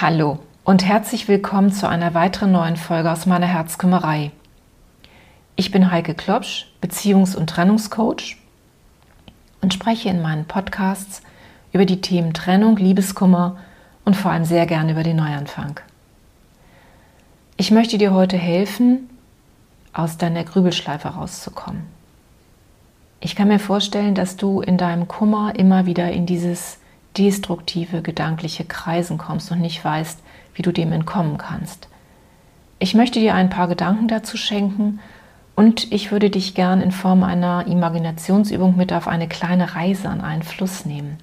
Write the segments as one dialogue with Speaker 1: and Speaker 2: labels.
Speaker 1: Hallo und herzlich willkommen zu einer weiteren neuen Folge aus meiner Herzkümmerei. Ich bin Heike Klopsch, Beziehungs- und Trennungscoach und spreche in meinen Podcasts über die Themen Trennung, Liebeskummer und vor allem sehr gerne über den Neuanfang. Ich möchte dir heute helfen, aus deiner Grübelschleife rauszukommen. Ich kann mir vorstellen, dass du in deinem Kummer immer wieder in dieses destruktive gedankliche Kreisen kommst und nicht weißt, wie du dem entkommen kannst. Ich möchte dir ein paar Gedanken dazu schenken und ich würde dich gern in Form einer Imaginationsübung mit auf eine kleine Reise an einen Fluss nehmen.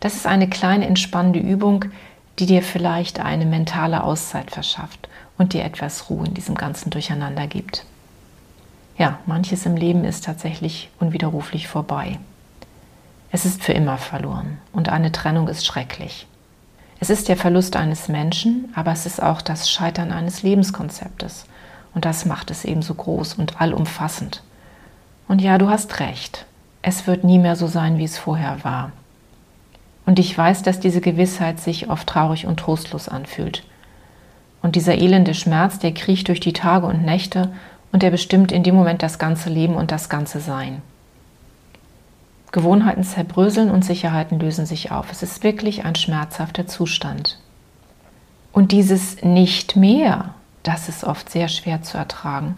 Speaker 1: Das ist eine kleine entspannende Übung, die dir vielleicht eine mentale Auszeit verschafft und dir etwas Ruhe in diesem ganzen Durcheinander gibt. Ja, manches im Leben ist tatsächlich unwiderruflich vorbei. Es ist für immer verloren und eine Trennung ist schrecklich. Es ist der Verlust eines Menschen, aber es ist auch das Scheitern eines Lebenskonzeptes. Und das macht es ebenso groß und allumfassend. Und ja, du hast recht. Es wird nie mehr so sein, wie es vorher war. Und ich weiß, dass diese Gewissheit sich oft traurig und trostlos anfühlt. Und dieser elende Schmerz, der kriecht durch die Tage und Nächte und der bestimmt in dem Moment das ganze Leben und das ganze Sein. Gewohnheiten zerbröseln und Sicherheiten lösen sich auf. Es ist wirklich ein schmerzhafter Zustand. Und dieses nicht mehr, das ist oft sehr schwer zu ertragen,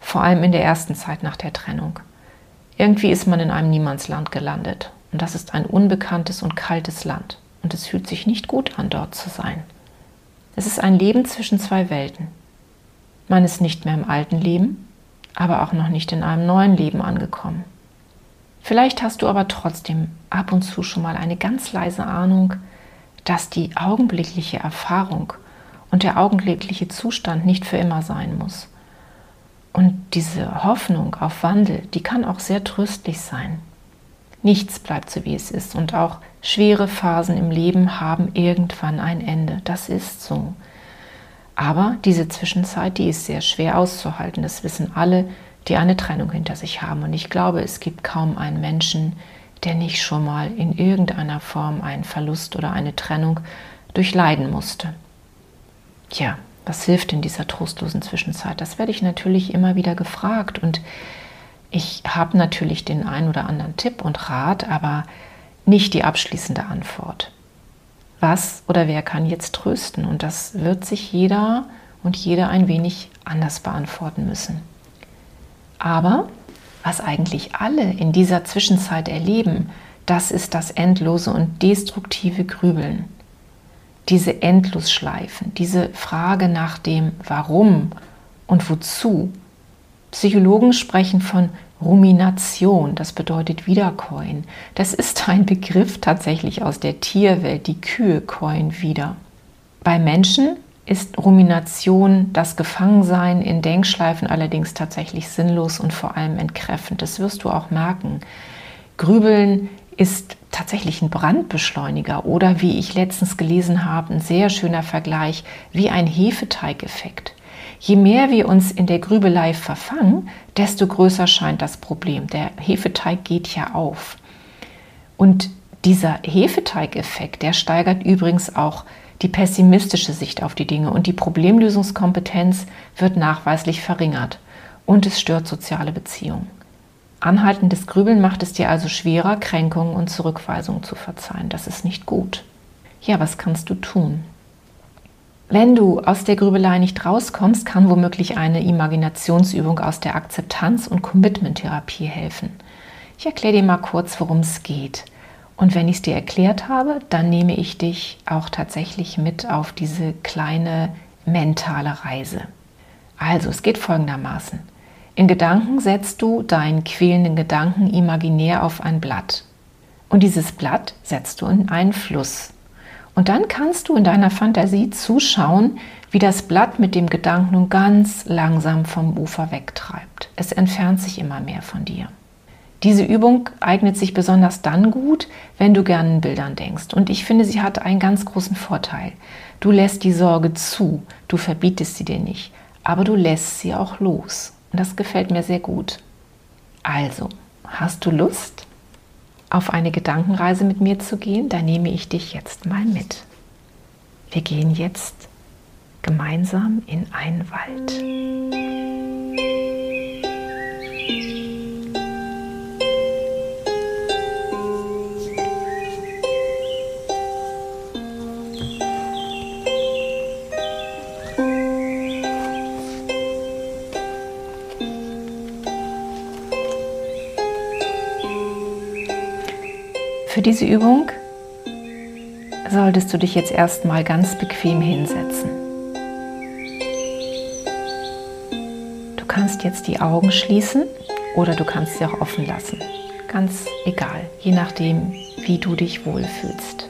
Speaker 1: vor allem in der ersten Zeit nach der Trennung. Irgendwie ist man in einem Niemandsland gelandet und das ist ein unbekanntes und kaltes Land und es fühlt sich nicht gut an, dort zu sein. Es ist ein Leben zwischen zwei Welten. Man ist nicht mehr im alten Leben, aber auch noch nicht in einem neuen Leben angekommen. Vielleicht hast du aber trotzdem ab und zu schon mal eine ganz leise Ahnung, dass die augenblickliche Erfahrung und der augenblickliche Zustand nicht für immer sein muss. Und diese Hoffnung auf Wandel, die kann auch sehr tröstlich sein. Nichts bleibt so, wie es ist. Und auch schwere Phasen im Leben haben irgendwann ein Ende. Das ist so. Aber diese Zwischenzeit, die ist sehr schwer auszuhalten. Das wissen alle, die eine Trennung hinter sich haben. Und ich glaube, es gibt kaum einen Menschen, der nicht schon mal in irgendeiner Form einen Verlust oder eine Trennung durchleiden musste. Tja, was hilft in dieser trostlosen Zwischenzeit? Das werde ich natürlich immer wieder gefragt und ich habe natürlich den einen oder anderen Tipp und Rat, aber nicht die abschließende Antwort. Was oder wer kann jetzt trösten? Und das wird sich jeder und jede ein wenig anders beantworten müssen. Aber was eigentlich alle in dieser Zwischenzeit erleben, das ist das endlose und destruktive Grübeln. Diese Endlosschleifen, diese Frage nach dem Warum und Wozu. Psychologen sprechen von Rumination, das bedeutet Wiederkäuen. Das ist ein Begriff tatsächlich aus der Tierwelt. Die Kühe käuen wieder. Bei Menschen ist Rumination, das Gefangensein in Denkschleifen allerdings tatsächlich sinnlos und vor allem entkräftend. Das wirst du auch merken. Grübeln ist tatsächlich ein Brandbeschleuniger oder wie ich letztens gelesen habe, ein sehr schöner Vergleich, wie ein Hefeteigeffekt. Je mehr wir uns in der Grübelei verfangen, desto größer scheint das Problem. Der Hefeteig geht ja auf. Und dieser Hefeteigeffekt, der steigert übrigens auch die pessimistische Sicht auf die Dinge und die Problemlösungskompetenz wird nachweislich verringert und es stört soziale Beziehungen. Anhaltendes Grübeln macht es dir also schwerer, Kränkungen und Zurückweisungen zu verzeihen. Das ist nicht gut. Ja, was kannst du tun? Wenn du aus der Grübelei nicht rauskommst, kann womöglich eine Imaginationsübung aus der Akzeptanz- und Commitment-Therapie helfen. Ich erkläre dir mal kurz, worum es geht. Und wenn ich es dir erklärt habe, dann nehme ich dich auch tatsächlich mit auf diese kleine mentale Reise. Also, es geht folgendermaßen. In Gedanken setzt du deinen quälenden Gedanken imaginär auf ein Blatt. Und dieses Blatt setzt du in einen Fluss. Und dann kannst du in deiner Fantasie zuschauen, wie das Blatt mit dem Gedanken nun ganz langsam vom Ufer wegtreibt. Es entfernt sich immer mehr von dir. Diese Übung eignet sich besonders dann gut, wenn du gerne in Bildern denkst. Und ich finde, sie hat einen ganz großen Vorteil. Du lässt die Sorge zu, du verbietest sie dir nicht, aber du lässt sie auch los. Und das gefällt mir sehr gut. Also, hast du Lust, auf eine Gedankenreise mit mir zu gehen? Da nehme ich dich jetzt mal mit. Wir gehen jetzt gemeinsam in einen Wald. Für diese Übung solltest du dich jetzt erstmal ganz bequem hinsetzen. Du kannst jetzt die Augen schließen oder du kannst sie auch offen lassen. Ganz egal, je nachdem, wie du dich wohlfühlst.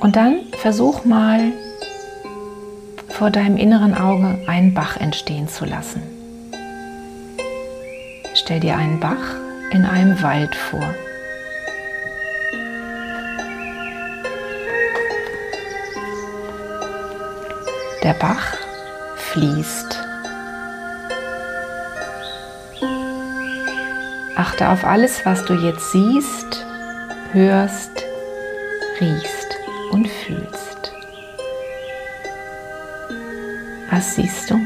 Speaker 1: Und dann versuch mal vor deinem inneren Auge einen Bach entstehen zu lassen. Stell dir einen Bach in einem Wald vor. Der Bach fließt. Achte auf alles, was du jetzt siehst, hörst, riechst und fühlst. Was siehst du?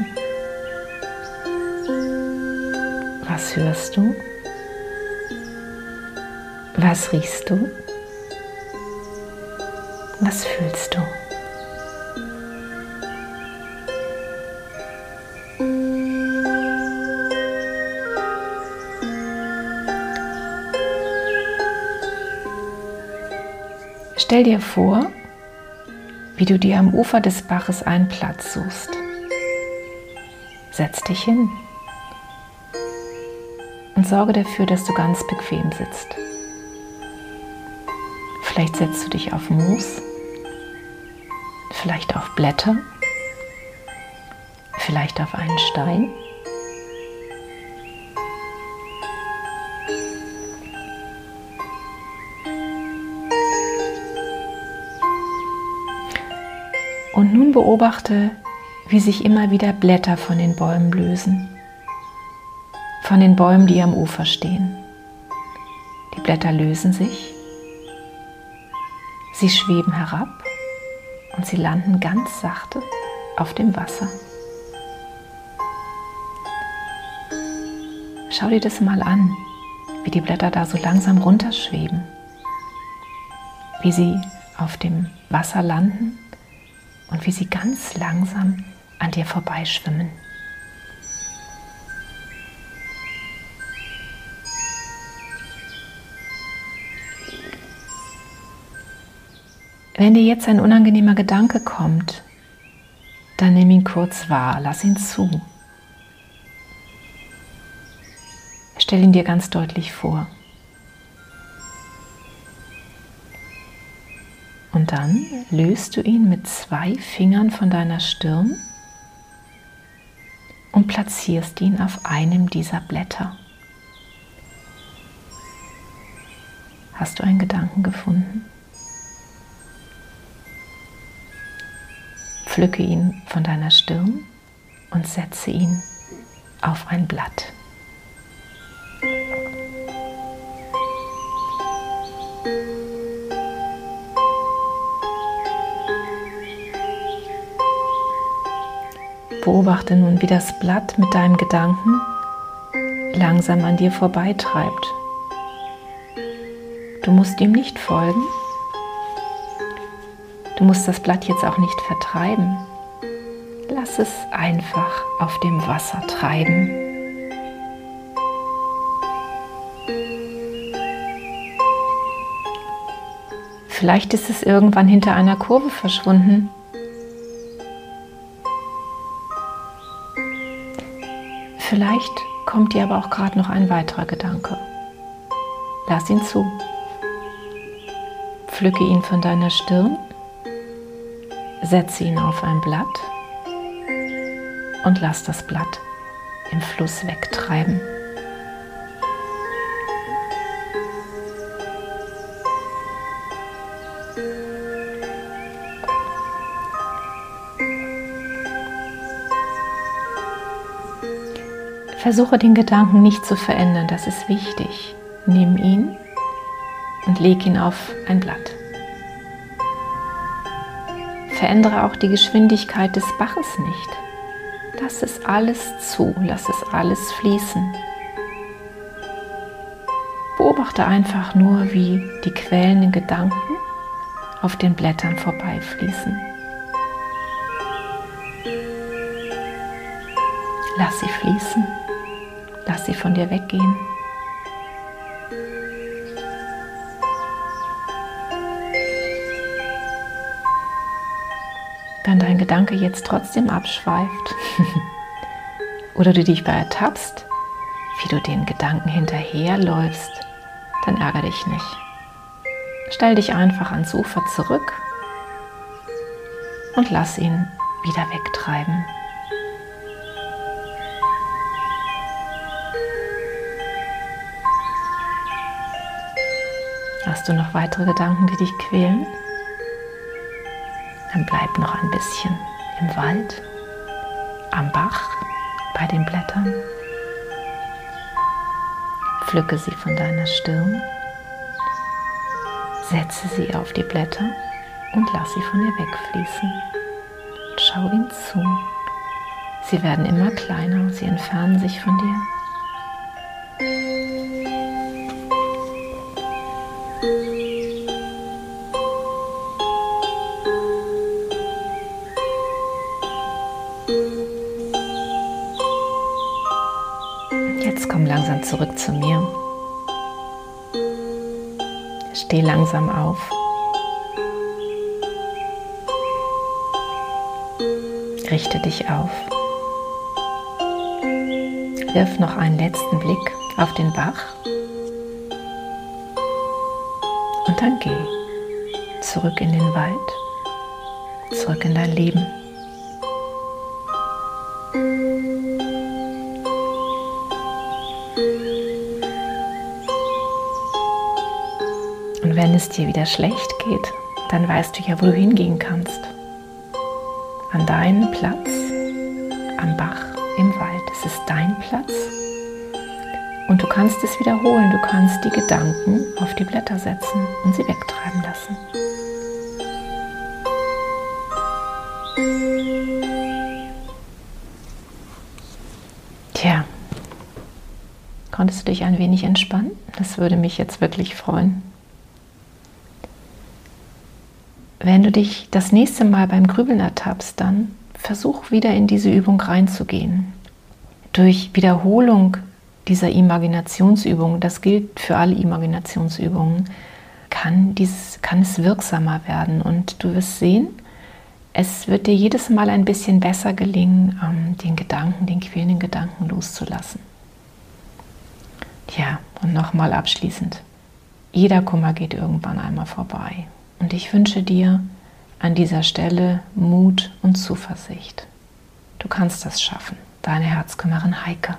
Speaker 1: Was hörst du? Was riechst du? Was fühlst du? Stell dir vor, wie du dir am Ufer des Baches einen Platz suchst. Setz dich hin und sorge dafür, dass du ganz bequem sitzt. Vielleicht setzt du dich auf Moos, vielleicht auf Blätter, vielleicht auf einen Stein. Und nun beobachte, wie sich immer wieder Blätter von den Bäumen lösen von den Bäumen, die am Ufer stehen. Die Blätter lösen sich, sie schweben herab und sie landen ganz sachte auf dem Wasser. Schau dir das mal an, wie die Blätter da so langsam runterschweben, wie sie auf dem Wasser landen und wie sie ganz langsam an dir vorbeischwimmen. Wenn dir jetzt ein unangenehmer Gedanke kommt, dann nimm ihn kurz wahr, lass ihn zu. Stell ihn dir ganz deutlich vor. Und dann löst du ihn mit zwei Fingern von deiner Stirn und platzierst ihn auf einem dieser Blätter. Hast du einen Gedanken gefunden? Pflücke ihn von deiner Stirn und setze ihn auf ein Blatt. Beobachte nun, wie das Blatt mit deinem Gedanken langsam an dir vorbeitreibt. Du musst ihm nicht folgen, Du musst das Blatt jetzt auch nicht vertreiben. Lass es einfach auf dem Wasser treiben. Vielleicht ist es irgendwann hinter einer Kurve verschwunden. Vielleicht kommt dir aber auch gerade noch ein weiterer Gedanke. Lass ihn zu. Pflücke ihn von deiner Stirn Setze ihn auf ein Blatt und lass das Blatt im Fluss wegtreiben. Versuche den Gedanken nicht zu verändern, das ist wichtig. Nimm ihn und leg ihn auf ein Blatt. Verändere auch die Geschwindigkeit des Baches nicht. Lass es alles zu, lass es alles fließen. Beobachte einfach nur, wie die quälenden Gedanken auf den Blättern vorbeifließen. Lass sie fließen, lass sie von dir weggehen. Wenn dein Gedanke jetzt trotzdem abschweift oder du dich bei ertappst, wie du den Gedanken hinterherläufst, dann ärgere dich nicht. Stell dich einfach ans Ufer zurück und lass ihn wieder wegtreiben. Hast du noch weitere Gedanken, die dich quälen? Dann bleib noch ein bisschen im Wald, am Bach, bei den Blättern. Pflücke sie von deiner Stirn, setze sie auf die Blätter und lass sie von dir wegfließen. schau ihnen zu. Sie werden immer kleiner, sie entfernen sich von dir. Zurück zu mir. Steh langsam auf. Richte dich auf. Wirf noch einen letzten Blick auf den Bach. Und dann geh zurück in den Wald, zurück in dein Leben. Und wenn es dir wieder schlecht geht, dann weißt du ja, wo du hingehen kannst. An deinen Platz, am Bach, im Wald. Es ist dein Platz. Und du kannst es wiederholen. Du kannst die Gedanken auf die Blätter setzen und sie wegtreiben lassen. Konntest du dich ein wenig entspannen? Das würde mich jetzt wirklich freuen. Wenn du dich das nächste Mal beim Grübeln ertappst, dann versuch wieder in diese Übung reinzugehen. Durch Wiederholung dieser Imaginationsübung, das gilt für alle Imaginationsübungen, kann, dies, kann es wirksamer werden. Und du wirst sehen, es wird dir jedes Mal ein bisschen besser gelingen, ähm, den Gedanken, den quälenden Gedanken loszulassen. Ja, und nochmal abschließend. Jeder Kummer geht irgendwann einmal vorbei. Und ich wünsche dir an dieser Stelle Mut und Zuversicht. Du kannst das schaffen. Deine Herzkümmerin Heike.